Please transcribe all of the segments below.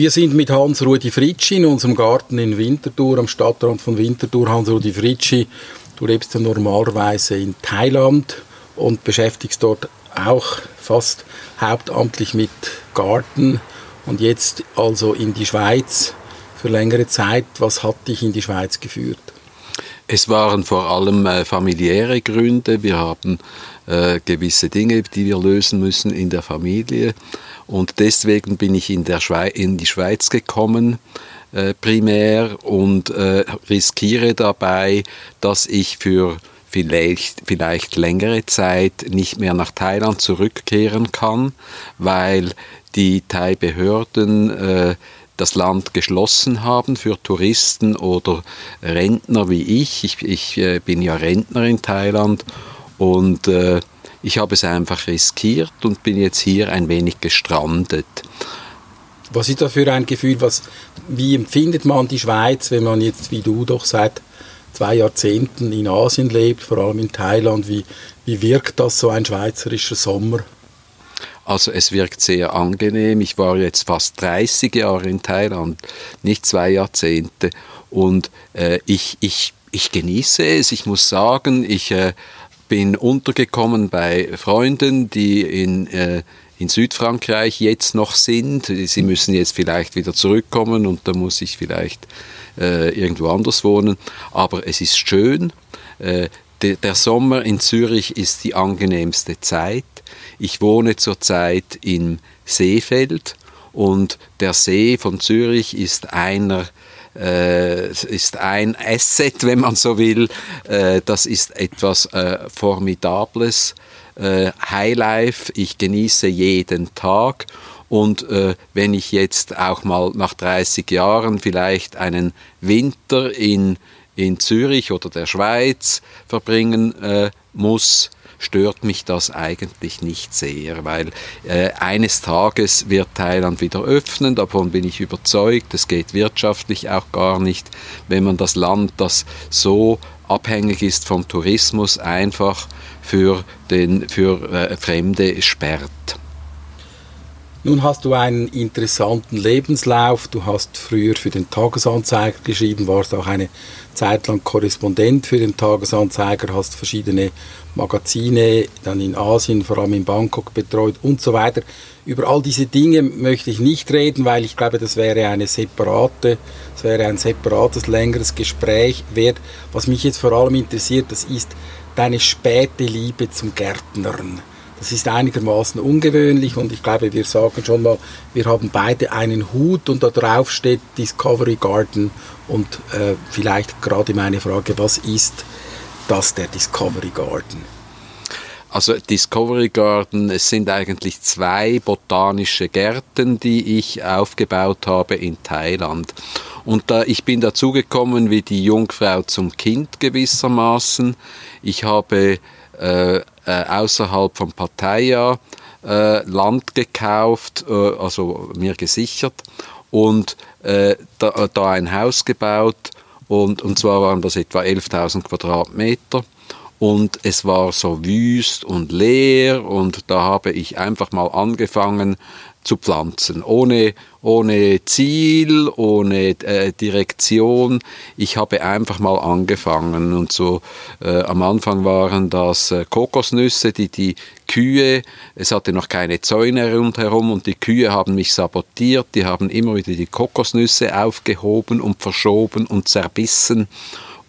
Wir sind mit Hans-Rudi Fritschi in unserem Garten in Winterthur, am Stadtrand von Winterthur. Hans-Rudi Fritschi, du lebst ja normalerweise in Thailand und beschäftigst dort auch fast hauptamtlich mit Garten und jetzt also in die Schweiz für längere Zeit. Was hat dich in die Schweiz geführt? Es waren vor allem äh, familiäre Gründe. Wir haben äh, gewisse Dinge, die wir lösen müssen in der Familie. Und deswegen bin ich in, der Schweiz, in die Schweiz gekommen, äh, primär, und äh, riskiere dabei, dass ich für vielleicht, vielleicht längere Zeit nicht mehr nach Thailand zurückkehren kann, weil die Thai-Behörden äh, das Land geschlossen haben für Touristen oder Rentner wie ich. Ich, ich äh, bin ja Rentner in Thailand und äh, ich habe es einfach riskiert und bin jetzt hier ein wenig gestrandet. Was ist da für ein Gefühl? Was, wie empfindet man die Schweiz, wenn man jetzt wie du doch seit zwei Jahrzehnten in Asien lebt, vor allem in Thailand? Wie, wie wirkt das so ein schweizerischer Sommer? Also es wirkt sehr angenehm. Ich war jetzt fast 30 Jahre in Thailand, nicht zwei Jahrzehnte. Und äh, ich, ich, ich genieße es. Ich muss sagen, ich äh, bin untergekommen bei Freunden, die in, äh, in Südfrankreich jetzt noch sind. Sie müssen jetzt vielleicht wieder zurückkommen und da muss ich vielleicht äh, irgendwo anders wohnen. Aber es ist schön. Äh, der Sommer in Zürich ist die angenehmste Zeit. Ich wohne zurzeit in Seefeld und der See von Zürich ist einer äh, ist ein Asset, wenn man so will. Äh, das ist etwas äh, Formidables. Highlife, ich genieße jeden Tag. Und äh, wenn ich jetzt auch mal nach 30 Jahren vielleicht einen Winter in, in Zürich oder der Schweiz verbringen äh, muss, stört mich das eigentlich nicht sehr, weil äh, eines Tages wird Thailand wieder öffnen, davon bin ich überzeugt, es geht wirtschaftlich auch gar nicht, wenn man das Land, das so abhängig ist vom Tourismus, einfach für, den, für äh, Fremde sperrt. Nun hast du einen interessanten Lebenslauf. Du hast früher für den Tagesanzeiger geschrieben, warst auch eine Zeit lang Korrespondent für den Tagesanzeiger, hast verschiedene Magazine dann in Asien, vor allem in Bangkok betreut und so weiter. Über all diese Dinge möchte ich nicht reden, weil ich glaube, das wäre eine separate, das wäre ein separates, längeres Gespräch wert. Was mich jetzt vor allem interessiert, das ist deine späte Liebe zum Gärtnern. Das ist einigermaßen ungewöhnlich und ich glaube, wir sagen schon mal, wir haben beide einen Hut und da drauf steht Discovery Garden und äh, vielleicht gerade meine Frage, was ist das der Discovery Garden? Also Discovery Garden, es sind eigentlich zwei botanische Gärten, die ich aufgebaut habe in Thailand. Und da, ich bin dazugekommen wie die Jungfrau zum Kind gewissermaßen. Ich habe äh, äh, außerhalb von Pattaya äh, Land gekauft, äh, also mir gesichert und äh, da, da ein Haus gebaut und, und zwar waren das etwa 11.000 Quadratmeter. Und es war so wüst und leer und da habe ich einfach mal angefangen, zu pflanzen, ohne, ohne Ziel, ohne äh, Direktion. Ich habe einfach mal angefangen. Und so äh, am Anfang waren das äh, Kokosnüsse, die die Kühe, es hatte noch keine Zäune rundherum. Und die Kühe haben mich sabotiert, die haben immer wieder die Kokosnüsse aufgehoben und verschoben und zerbissen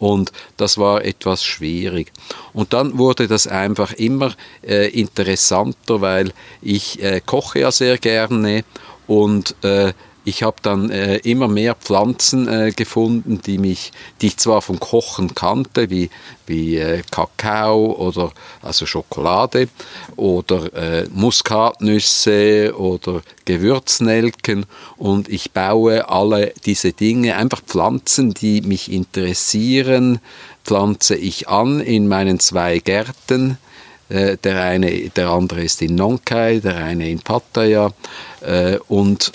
und das war etwas schwierig. Und dann wurde das einfach immer äh, interessanter, weil ich äh, koche ja sehr gerne und äh, ich habe dann äh, immer mehr Pflanzen äh, gefunden, die mich, die ich zwar vom Kochen kannte, wie, wie äh, Kakao oder also Schokolade oder äh, Muskatnüsse oder Gewürznelken und ich baue alle diese Dinge, einfach Pflanzen, die mich interessieren, pflanze ich an in meinen zwei Gärten. Äh, der eine, der andere ist in Nongkai, der eine in Pattaya äh, und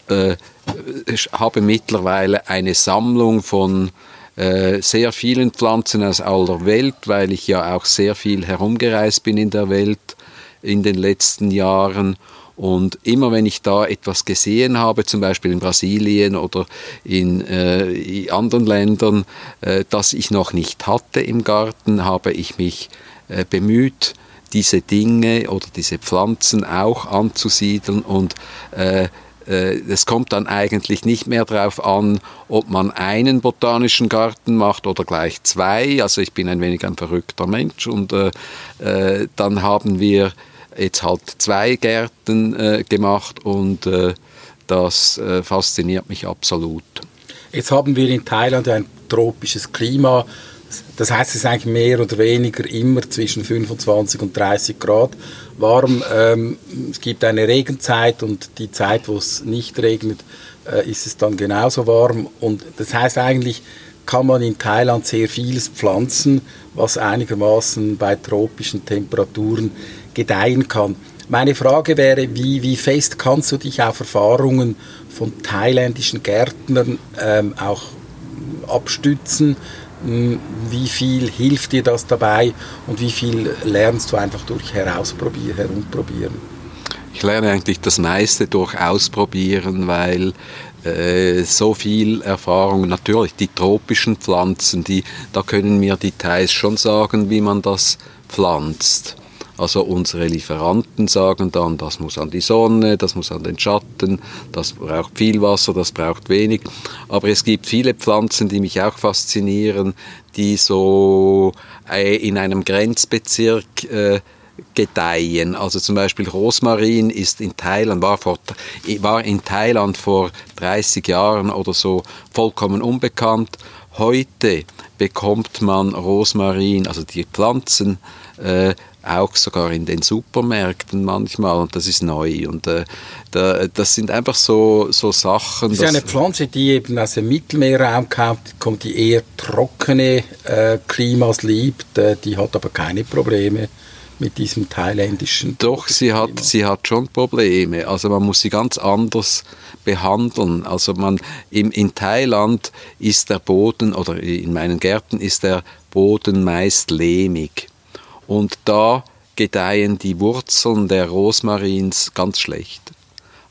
habe mittlerweile eine Sammlung von äh, sehr vielen Pflanzen aus aller Welt, weil ich ja auch sehr viel herumgereist bin in der Welt in den letzten Jahren. Und immer wenn ich da etwas gesehen habe, zum Beispiel in Brasilien oder in, äh, in anderen Ländern, äh, das ich noch nicht hatte im Garten, habe ich mich äh, bemüht, diese Dinge oder diese Pflanzen auch anzusiedeln und äh, es kommt dann eigentlich nicht mehr darauf an, ob man einen botanischen Garten macht oder gleich zwei. Also ich bin ein wenig ein verrückter Mensch und äh, äh, dann haben wir jetzt halt zwei Gärten äh, gemacht und äh, das äh, fasziniert mich absolut. Jetzt haben wir in Thailand ein tropisches Klima. Das heißt, es ist eigentlich mehr oder weniger immer zwischen 25 und 30 Grad warm. Ähm, es gibt eine Regenzeit und die Zeit, wo es nicht regnet, äh, ist es dann genauso warm. Und das heißt eigentlich, kann man in Thailand sehr vieles pflanzen, was einigermaßen bei tropischen Temperaturen gedeihen kann. Meine Frage wäre, wie, wie fest kannst du dich auf Erfahrungen von thailändischen Gärtnern ähm, auch abstützen? Hm, wie viel hilft dir das dabei und wie viel lernst du einfach durch Herausprobieren, Herumprobieren? Ich lerne eigentlich das meiste durch Ausprobieren, weil äh, so viel Erfahrung, natürlich die tropischen Pflanzen, die, da können mir Details schon sagen, wie man das pflanzt. Also unsere Lieferanten sagen dann, das muss an die Sonne, das muss an den Schatten, das braucht viel Wasser, das braucht wenig. Aber es gibt viele Pflanzen, die mich auch faszinieren, die so äh, in einem Grenzbezirk äh, gedeihen. Also zum Beispiel Rosmarin ist in Thailand, war, vor, war in Thailand vor 30 Jahren oder so vollkommen unbekannt. Heute bekommt man Rosmarin, also die Pflanzen, äh, auch sogar in den Supermärkten manchmal und das ist neu und äh, da, das sind einfach so, so Sachen. Das ist eine Pflanze, die eben aus dem Mittelmeerraum kommt, kommt die eher trockene äh, Klimas liebt, äh, die hat aber keine Probleme mit diesem thailändischen. Doch, sie hat, sie hat schon Probleme. Also man muss sie ganz anders behandeln. Also man im, in Thailand ist der Boden oder in meinen Gärten ist der Boden meist lehmig. Und da gedeihen die Wurzeln der Rosmarins ganz schlecht.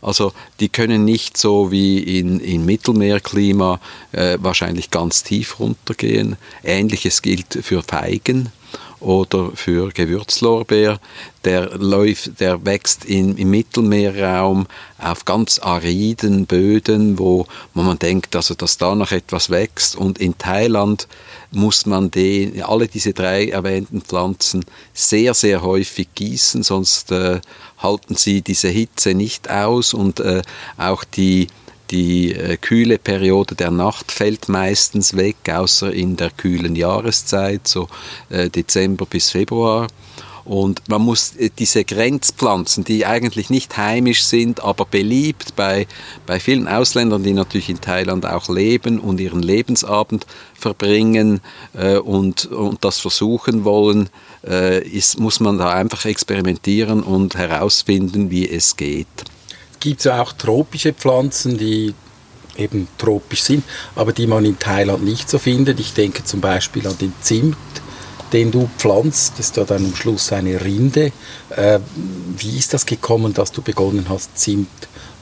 Also die können nicht so wie in, in Mittelmeerklima äh, wahrscheinlich ganz tief runtergehen. Ähnliches gilt für Feigen oder für Gewürzlorbeer. Der, läuft, der wächst in, im Mittelmeerraum auf ganz ariden Böden, wo, man denkt, also, dass da noch etwas wächst. Und in Thailand muss man den, alle diese drei erwähnten Pflanzen sehr, sehr häufig gießen, sonst äh, halten sie diese Hitze nicht aus und äh, auch die die äh, kühle Periode der Nacht fällt meistens weg, außer in der kühlen Jahreszeit, so äh, Dezember bis Februar. Und man muss äh, diese Grenzpflanzen, die eigentlich nicht heimisch sind, aber beliebt bei, bei vielen Ausländern, die natürlich in Thailand auch leben und ihren Lebensabend verbringen äh, und, und das versuchen wollen, äh, ist, muss man da einfach experimentieren und herausfinden, wie es geht gibt es auch tropische Pflanzen, die eben tropisch sind, aber die man in Thailand nicht so findet. Ich denke zum Beispiel an den Zimt, den du pflanzt. Das ist ja dann am Schluss eine Rinde. Äh, wie ist das gekommen, dass du begonnen hast, Zimt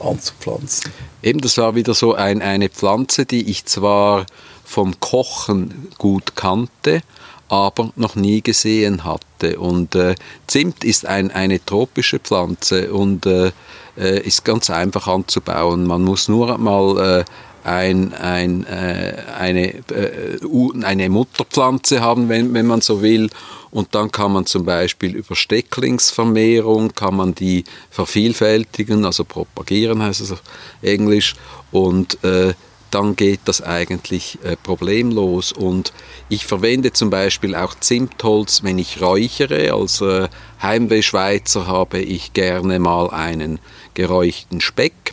anzupflanzen? Eben, das war wieder so ein, eine Pflanze, die ich zwar vom Kochen gut kannte, aber noch nie gesehen hatte. Und äh, Zimt ist ein, eine tropische Pflanze und äh, äh, ist ganz einfach anzubauen. Man muss nur mal äh, ein, ein, äh, eine, äh, eine Mutterpflanze haben, wenn, wenn man so will. Und dann kann man zum Beispiel über Stecklingsvermehrung, kann man die vervielfältigen, also propagieren heißt es auf Englisch. Und äh, dann geht das eigentlich äh, problemlos. Und ich verwende zum Beispiel auch Zimtholz, wenn ich räuchere. Als äh, Heimweh-Schweizer habe ich gerne mal einen geräuchten Speck.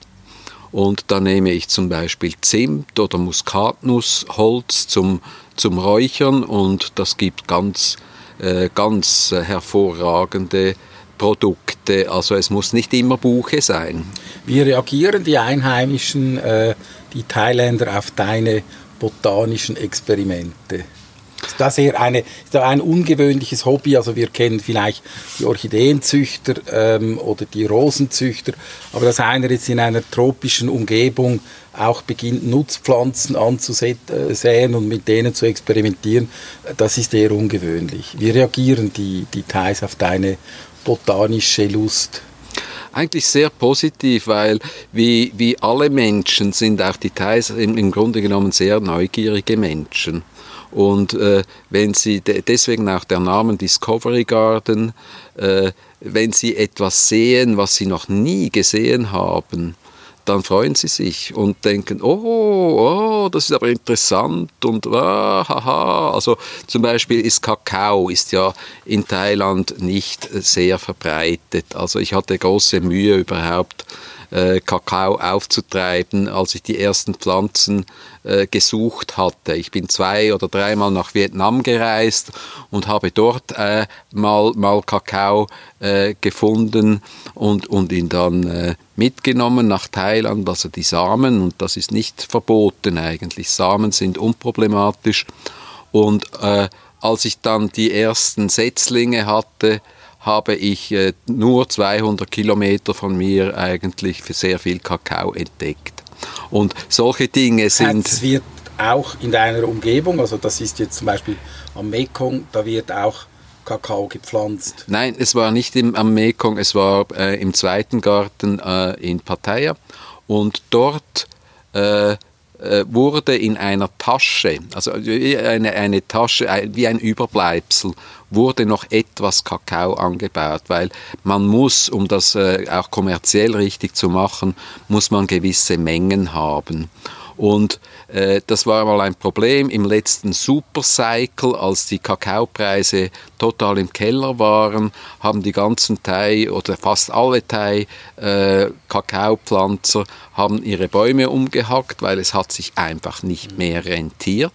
Und da nehme ich zum Beispiel Zimt oder Muskatnussholz zum, zum Räuchern und das gibt ganz, äh, ganz hervorragende Produkte. Also es muss nicht immer Buche sein. Wie reagieren die Einheimischen, äh, die Thailänder, auf deine botanischen Experimente? Das ist eine, ist ein ungewöhnliches Hobby. Also wir kennen vielleicht die Orchideenzüchter ähm, oder die Rosenzüchter, aber dass einer jetzt in einer tropischen Umgebung auch beginnt, Nutzpflanzen anzusäen und mit denen zu experimentieren, das ist eher ungewöhnlich. Wie reagieren die, die Thais auf deine botanische Lust? Eigentlich sehr positiv, weil wie, wie alle Menschen sind auch die Thais im, im Grunde genommen sehr neugierige Menschen. Und äh, wenn Sie, deswegen auch der Name Discovery Garden, äh, wenn Sie etwas sehen, was Sie noch nie gesehen haben, dann freuen sie sich und denken, oh, oh, das ist aber interessant und ah, haha. Also zum Beispiel ist Kakao ist ja in Thailand nicht sehr verbreitet. Also ich hatte große Mühe überhaupt äh, Kakao aufzutreiben, als ich die ersten Pflanzen äh, gesucht hatte. Ich bin zwei oder dreimal nach Vietnam gereist und habe dort äh, mal, mal Kakao äh, gefunden und, und ihn dann äh, mitgenommen nach Thailand, also die Samen, und das ist nicht verboten eigentlich. Samen sind unproblematisch. Und äh, als ich dann die ersten Setzlinge hatte, habe ich äh, nur 200 Kilometer von mir eigentlich für sehr viel Kakao entdeckt. Und solche Dinge sind... Es wird auch in deiner Umgebung, also das ist jetzt zum Beispiel am Mekong, da wird auch Kakao gepflanzt? Nein, es war nicht im, am Mekong, es war äh, im zweiten Garten äh, in Pattaya und dort äh, äh, wurde in einer Tasche, also eine, eine Tasche, wie ein Überbleibsel, wurde noch etwas Kakao angebaut, weil man muss, um das äh, auch kommerziell richtig zu machen, muss man gewisse Mengen haben. Und äh, das war mal ein Problem im letzten Supercycle, als die Kakaopreise total im Keller waren, haben die ganzen Thai oder fast alle Thai äh, Kakaopflanzer haben ihre Bäume umgehackt, weil es hat sich einfach nicht mehr rentiert.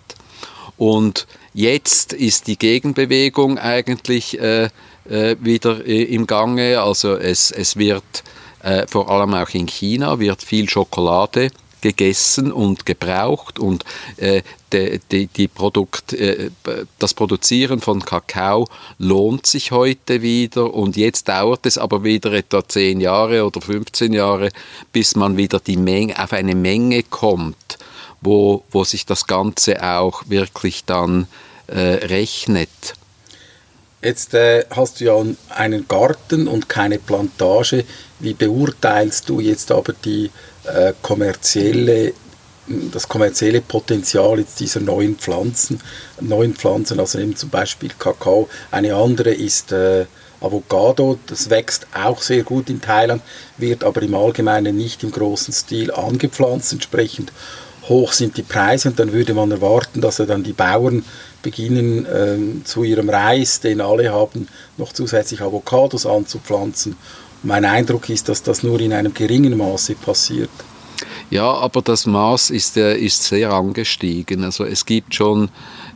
Und jetzt ist die Gegenbewegung eigentlich äh, äh, wieder äh, im Gange. Also es, es wird äh, vor allem auch in China wird viel Schokolade gegessen und gebraucht und äh, de, de, die Produkt, äh, das Produzieren von Kakao lohnt sich heute wieder und jetzt dauert es aber wieder etwa 10 Jahre oder 15 Jahre, bis man wieder die Menge, auf eine Menge kommt, wo, wo sich das Ganze auch wirklich dann äh, rechnet. Jetzt äh, hast du ja einen Garten und keine Plantage. Wie beurteilst du jetzt aber die äh, kommerzielle das kommerzielle Potenzial jetzt dieser neuen Pflanzen, neuen Pflanzen, also eben zum Beispiel Kakao. Eine andere ist äh, Avocado, das wächst auch sehr gut in Thailand, wird aber im Allgemeinen nicht im großen Stil angepflanzt. Entsprechend hoch sind die Preise und dann würde man erwarten, dass dann die Bauern beginnen ähm, zu ihrem Reis, den alle haben, noch zusätzlich Avocados anzupflanzen mein Eindruck ist, dass das nur in einem geringen Maße passiert. Ja, aber das Maß ist, äh, ist sehr angestiegen. Also es gibt schon,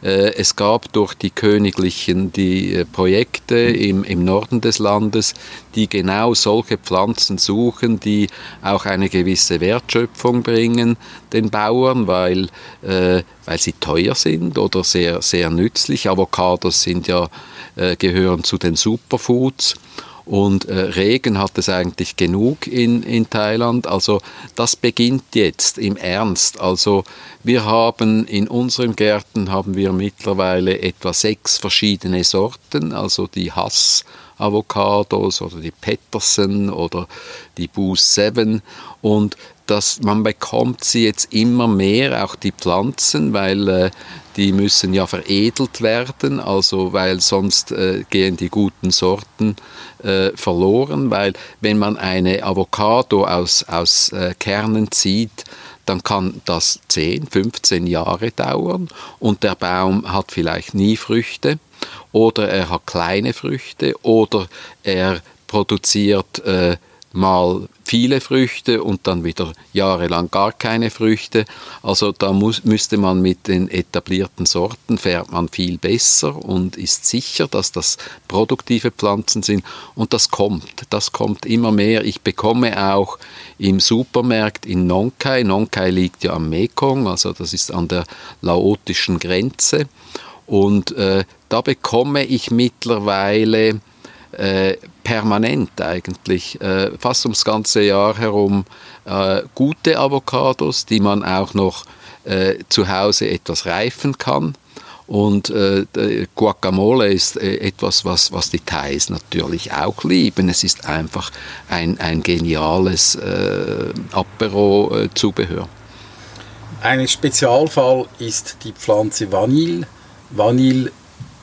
äh, es gab durch die Königlichen die äh, Projekte im, im Norden des Landes, die genau solche Pflanzen suchen, die auch eine gewisse Wertschöpfung bringen den Bauern, weil, äh, weil sie teuer sind oder sehr, sehr nützlich. Avocados sind ja, äh, gehören zu den Superfoods. Und äh, Regen hat es eigentlich genug in, in Thailand. Also das beginnt jetzt im Ernst. Also wir haben in unseren Gärten haben wir mittlerweile etwa sechs verschiedene Sorten. Also die Hass Avocados oder die Peterson oder die Boost 7 und dass man bekommt sie jetzt immer mehr, auch die Pflanzen, weil äh, die müssen ja veredelt werden, also weil sonst äh, gehen die guten Sorten äh, verloren, weil wenn man eine Avocado aus, aus äh, Kernen zieht, dann kann das 10, 15 Jahre dauern. Und der Baum hat vielleicht nie Früchte oder er hat kleine Früchte oder er produziert äh, mal viele Früchte und dann wieder jahrelang gar keine Früchte. Also da muss, müsste man mit den etablierten Sorten fährt man viel besser und ist sicher, dass das produktive Pflanzen sind und das kommt, das kommt immer mehr. Ich bekomme auch im Supermarkt in Nongkai, Nongkai liegt ja am Mekong, also das ist an der laotischen Grenze Und äh, da bekomme ich mittlerweile äh, permanent eigentlich, äh, fast ums ganze Jahr herum, äh, gute Avocados, die man auch noch äh, zu Hause etwas reifen kann. Und äh, Guacamole ist äh, etwas, was, was die Thais natürlich auch lieben. Es ist einfach ein, ein geniales äh, Apero-Zubehör. Ein Spezialfall ist die Pflanze Vanille. Vanille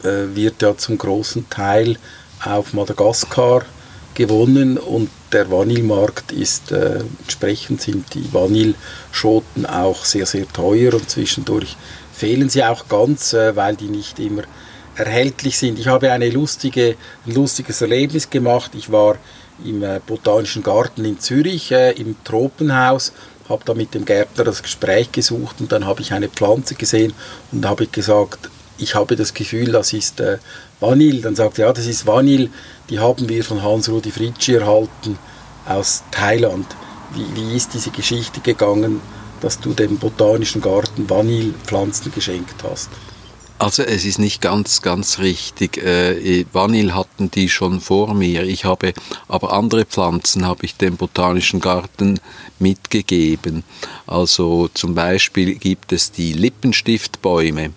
äh, wird ja zum großen Teil auf Madagaskar gewonnen und der Vanillemarkt ist äh, entsprechend sind die Vanilleschoten auch sehr sehr teuer und zwischendurch fehlen sie auch ganz, äh, weil die nicht immer erhältlich sind. Ich habe eine lustige, ein lustiges Erlebnis gemacht. Ich war im äh, Botanischen Garten in Zürich äh, im Tropenhaus, habe da mit dem Gärtner das Gespräch gesucht und dann habe ich eine Pflanze gesehen und habe gesagt, ich habe das Gefühl, das ist äh, Vanille. Dann sagt er, ja, das ist Vanille, die haben wir von Hans-Rudi Fritschi erhalten aus Thailand. Wie, wie ist diese Geschichte gegangen, dass du dem Botanischen Garten Vanillepflanzen geschenkt hast? Also es ist nicht ganz, ganz richtig. Äh, Vanille hatten die schon vor mir. Ich habe aber andere Pflanzen habe ich dem Botanischen Garten mitgegeben. Also zum Beispiel gibt es die Lippenstiftbäume.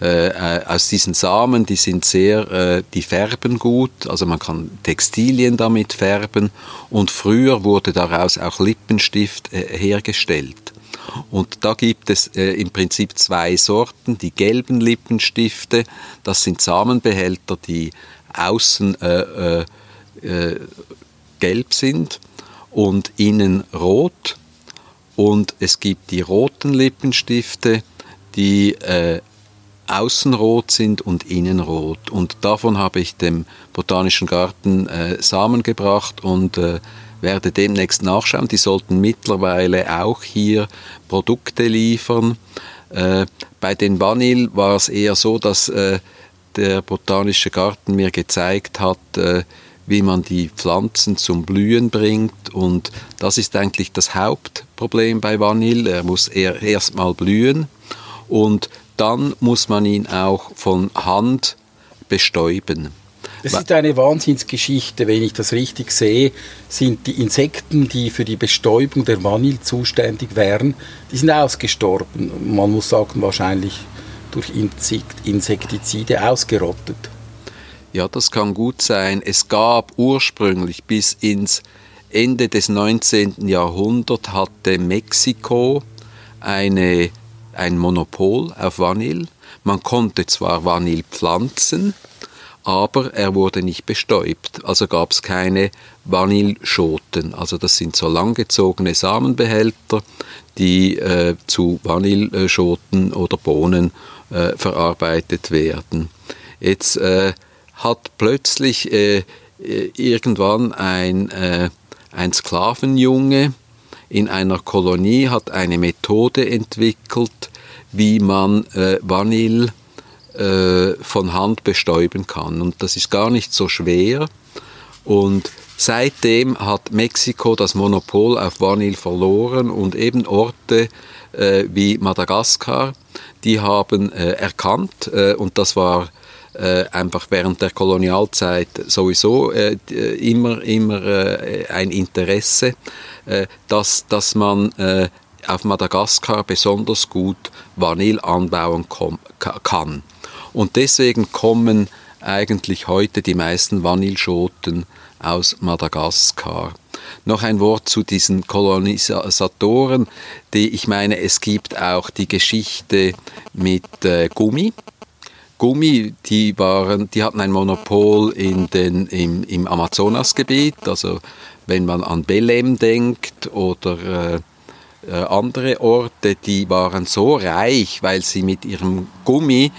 Äh, äh, aus diesen Samen, die sind sehr, äh, die färben gut, also man kann Textilien damit färben und früher wurde daraus auch Lippenstift äh, hergestellt. Und da gibt es äh, im Prinzip zwei Sorten. Die gelben Lippenstifte, das sind Samenbehälter, die außen äh, gelb sind und innen rot. Und es gibt die roten Lippenstifte, die äh, außenrot sind und innenrot. Und davon habe ich dem Botanischen Garten äh, Samen gebracht und äh, werde demnächst nachschauen. Die sollten mittlerweile auch hier Produkte liefern. Äh, bei den Vanille war es eher so, dass äh, der Botanische Garten mir gezeigt hat, äh, wie man die Pflanzen zum Blühen bringt. Und das ist eigentlich das Hauptproblem bei Vanille. Er muss erst mal blühen. Und dann muss man ihn auch von Hand bestäuben. Das ist eine Wahnsinnsgeschichte, wenn ich das richtig sehe, sind die Insekten, die für die Bestäubung der Vanille zuständig wären, die sind ausgestorben. Man muss sagen, wahrscheinlich durch Insektizide ausgerottet. Ja, das kann gut sein. Es gab ursprünglich bis ins Ende des 19. Jahrhunderts hatte Mexiko eine ein Monopol auf Vanille. Man konnte zwar Vanille pflanzen, aber er wurde nicht bestäubt. Also gab es keine Vanilleschoten. Also das sind so langgezogene Samenbehälter, die äh, zu Vanilleschoten oder Bohnen äh, verarbeitet werden. Jetzt äh, hat plötzlich äh, irgendwann ein, äh, ein Sklavenjunge in einer Kolonie hat eine Methode entwickelt, wie man äh, Vanille äh, von Hand bestäuben kann. Und das ist gar nicht so schwer. Und seitdem hat Mexiko das Monopol auf Vanille verloren und eben Orte äh, wie Madagaskar, die haben äh, erkannt, äh, und das war einfach während der Kolonialzeit sowieso äh, immer, immer äh, ein Interesse, äh, dass, dass man äh, auf Madagaskar besonders gut Vanille anbauen kann. Und deswegen kommen eigentlich heute die meisten Vanilleschoten aus Madagaskar. Noch ein Wort zu diesen Kolonisatoren, die ich meine, es gibt auch die Geschichte mit äh, Gummi. Gummi, die waren, die hatten ein Monopol in den, im, im Amazonasgebiet, also wenn man an Belém denkt oder äh, äh, andere Orte, die waren so reich, weil sie mit ihrem Gummi,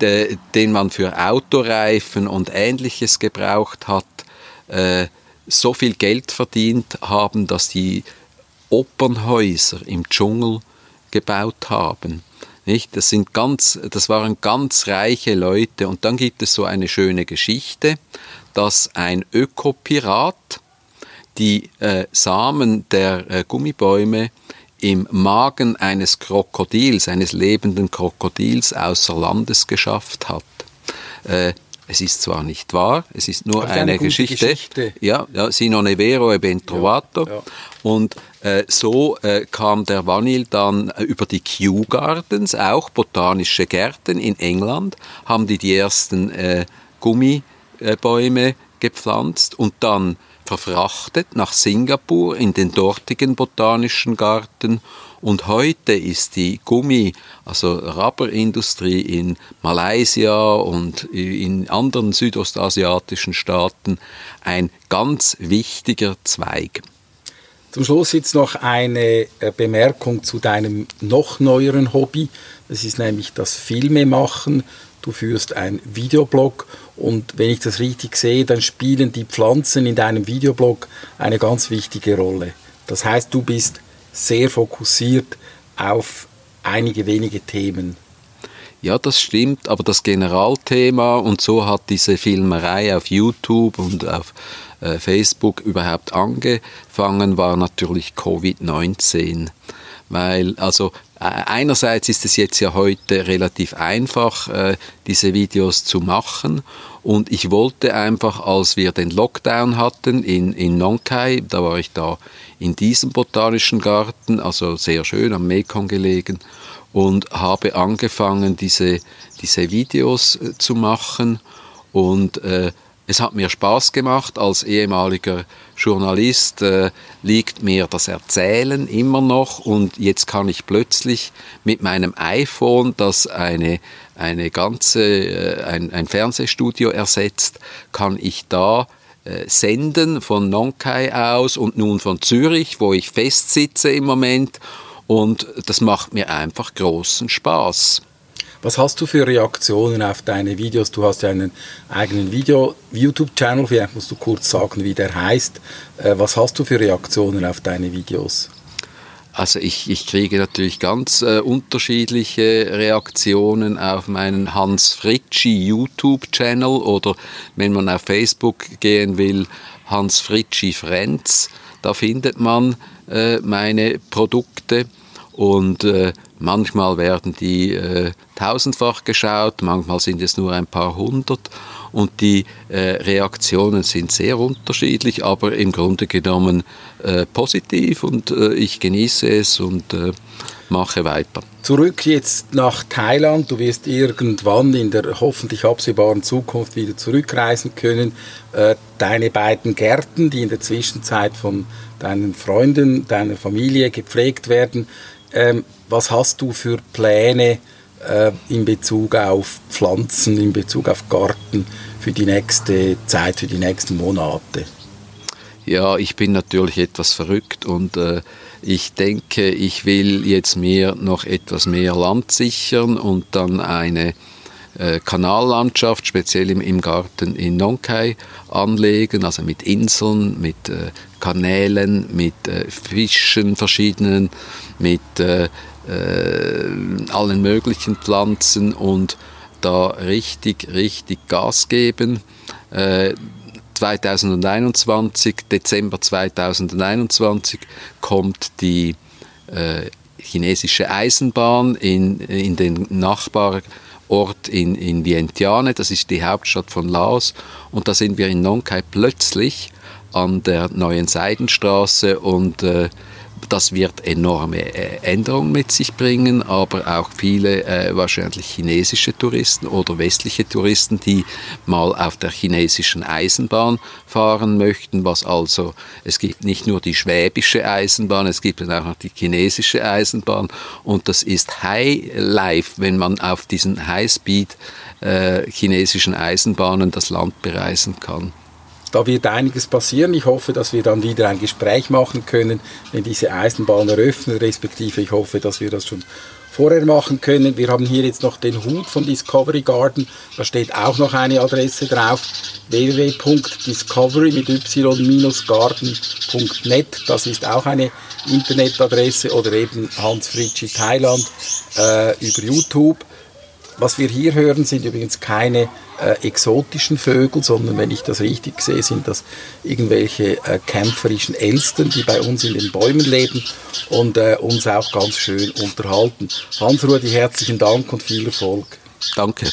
de, den man für Autoreifen und ähnliches gebraucht hat, äh, so viel Geld verdient haben, dass die Opernhäuser im Dschungel gebaut haben. Nicht? Das, sind ganz, das waren ganz reiche Leute. Und dann gibt es so eine schöne Geschichte, dass ein Ökopirat die äh, Samen der äh, Gummibäume im Magen eines Krokodils, eines lebenden Krokodils außer Landes geschafft hat. Äh, es ist zwar nicht wahr, es ist nur eine, eine Geschichte. Geschichte. Ja, ja, si non è vero e ben trovato. Ja, ja. Und äh, so äh, kam der Vanille dann äh, über die Kew Gardens, auch botanische Gärten in England, haben die die ersten äh, Gummibäume gepflanzt und dann verfrachtet nach Singapur in den dortigen botanischen Garten und heute ist die Gummi, also Rubberindustrie in Malaysia und in anderen südostasiatischen Staaten ein ganz wichtiger Zweig. Zum Schluss jetzt noch eine äh, Bemerkung zu deinem noch neueren Hobby. Das ist nämlich das Filmemachen. Du führst einen Videoblog und wenn ich das richtig sehe, dann spielen die Pflanzen in deinem Videoblog eine ganz wichtige Rolle. Das heißt, du bist sehr fokussiert auf einige wenige Themen. Ja, das stimmt, aber das Generalthema und so hat diese Filmerei auf YouTube und auf äh, Facebook überhaupt angefangen, war natürlich Covid-19. Weil, also einerseits ist es jetzt ja heute relativ einfach, äh, diese Videos zu machen und ich wollte einfach, als wir den Lockdown hatten in, in Nonkai, da war ich da in diesem botanischen Garten, also sehr schön am Mekong gelegen, und habe angefangen, diese, diese Videos äh, zu machen. Und äh, es hat mir Spaß gemacht. Als ehemaliger Journalist äh, liegt mir das Erzählen immer noch und jetzt kann ich plötzlich mit meinem iPhone, das eine, eine ganze, äh, ein, ein Fernsehstudio ersetzt, kann ich da äh, senden von Nonkai aus und nun von Zürich, wo ich festsitze im Moment. Und das macht mir einfach großen Spaß. Was hast du für Reaktionen auf deine Videos? Du hast ja einen eigenen Video YouTube-Channel, vielleicht musst du kurz sagen, wie der heißt. Äh, was hast du für Reaktionen auf deine Videos? Also ich, ich kriege natürlich ganz äh, unterschiedliche Reaktionen auf meinen Hans Fritschi YouTube-Channel oder wenn man auf Facebook gehen will, Hans Fritschi Friends. Da findet man äh, meine Produkte und äh, manchmal werden die äh, tausendfach geschaut, manchmal sind es nur ein paar hundert und die äh, Reaktionen sind sehr unterschiedlich, aber im Grunde genommen äh, positiv und äh, ich genieße es und äh, mache weiter. Zurück jetzt nach Thailand. Du wirst irgendwann in der hoffentlich absehbaren Zukunft wieder zurückreisen können. deine beiden Gärten, die in der Zwischenzeit von deinen Freunden, deiner Familie gepflegt werden, ähm, was hast du für Pläne äh, in Bezug auf Pflanzen, in Bezug auf Garten für die nächste Zeit, für die nächsten Monate? Ja, ich bin natürlich etwas verrückt und äh, ich denke, ich will jetzt mir noch etwas mehr Land sichern und dann eine äh, Kanallandschaft, speziell im, im, Garten in Nonkai, anlegen, also mit Inseln, mit äh, Kanälen, mit äh, Fischen verschiedenen, mit äh, äh, allen möglichen Pflanzen und da richtig, richtig Gas geben. 2021, Dezember 2021 kommt die äh, chinesische Eisenbahn in, in den Nachbar Ort in, in Vientiane, das ist die Hauptstadt von Laos. Und da sind wir in Nong Khai plötzlich an der neuen Seidenstraße und äh, das wird enorme äh, Änderungen mit sich bringen, aber auch viele äh, wahrscheinlich chinesische Touristen oder westliche Touristen, die mal auf der chinesischen Eisenbahn fahren möchten, was also, es gibt nicht nur die schwäbische Eisenbahn, es gibt auch noch die chinesische Eisenbahn und das ist High Life, wenn man auf diesen High-Speed äh, chinesischen Eisenbahnen das Land bereisen kann. Da wird einiges passieren. Ich hoffe, dass wir dann wieder ein Gespräch machen können, wenn diese Eisenbahn eröffnet, respektive ich hoffe, dass wir das schon vorher machen können. Wir haben hier jetzt noch den Hut von Discovery Garden. Da steht auch noch eine Adresse drauf. www.discovery mit y-garden.net. Das ist auch eine Internetadresse oder eben Hans Fritschi Thailand äh, über YouTube. Was wir hier hören, sind übrigens keine äh, exotischen Vögel, sondern wenn ich das richtig sehe, sind das irgendwelche äh, kämpferischen Elstern, die bei uns in den Bäumen leben und äh, uns auch ganz schön unterhalten. Hans-Rudi, herzlichen Dank und viel Erfolg. Danke.